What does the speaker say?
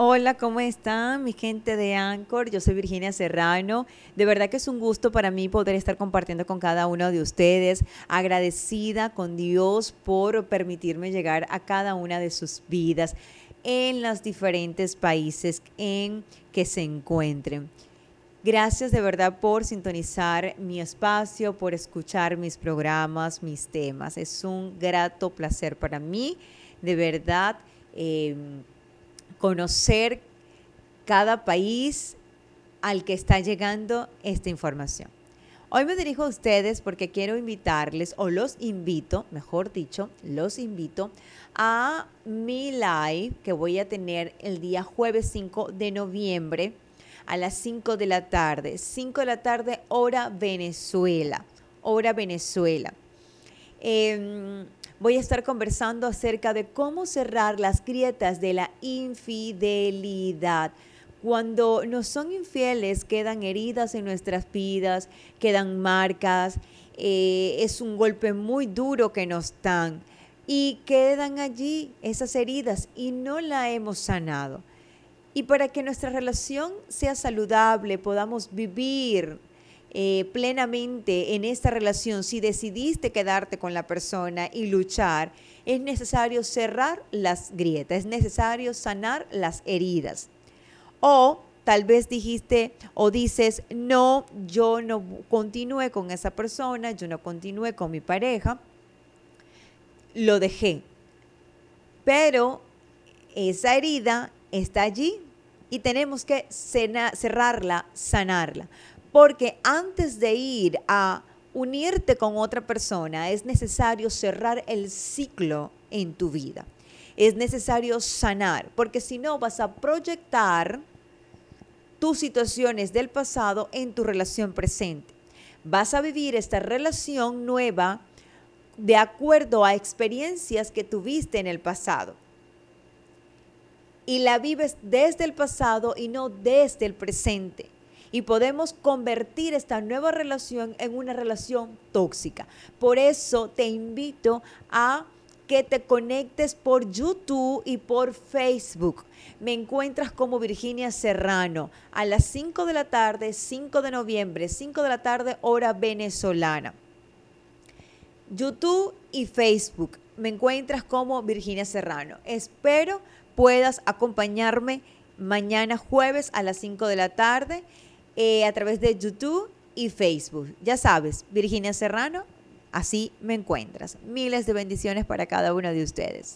Hola, ¿cómo están mi gente de Anchor? Yo soy Virginia Serrano. De verdad que es un gusto para mí poder estar compartiendo con cada uno de ustedes. Agradecida con Dios por permitirme llegar a cada una de sus vidas en los diferentes países en que se encuentren. Gracias de verdad por sintonizar mi espacio, por escuchar mis programas, mis temas. Es un grato placer para mí, de verdad. Eh, conocer cada país al que está llegando esta información. Hoy me dirijo a ustedes porque quiero invitarles, o los invito, mejor dicho, los invito a mi live que voy a tener el día jueves 5 de noviembre a las 5 de la tarde. 5 de la tarde, hora Venezuela. Hora Venezuela. Eh, voy a estar conversando acerca de cómo cerrar las grietas de la infidelidad. Cuando nos son infieles quedan heridas en nuestras vidas, quedan marcas, eh, es un golpe muy duro que nos dan y quedan allí esas heridas y no la hemos sanado. Y para que nuestra relación sea saludable, podamos vivir eh, plenamente en esta relación, si decidiste quedarte con la persona y luchar, es necesario cerrar las grietas, es necesario sanar las heridas. O tal vez dijiste o dices, no, yo no continúe con esa persona, yo no continúe con mi pareja, lo dejé. Pero esa herida está allí y tenemos que cerrarla, sanarla. Porque antes de ir a unirte con otra persona es necesario cerrar el ciclo en tu vida. Es necesario sanar, porque si no vas a proyectar tus situaciones del pasado en tu relación presente. Vas a vivir esta relación nueva de acuerdo a experiencias que tuviste en el pasado. Y la vives desde el pasado y no desde el presente y podemos convertir esta nueva relación en una relación tóxica. Por eso te invito a que te conectes por YouTube y por Facebook. Me encuentras como Virginia Serrano a las 5 de la tarde, 5 de noviembre, 5 de la tarde, hora venezolana. YouTube y Facebook. Me encuentras como Virginia Serrano. Espero puedas acompañarme mañana jueves a las 5 de la tarde eh, a través de YouTube y Facebook. Ya sabes, Virginia Serrano, así me encuentras. Miles de bendiciones para cada uno de ustedes.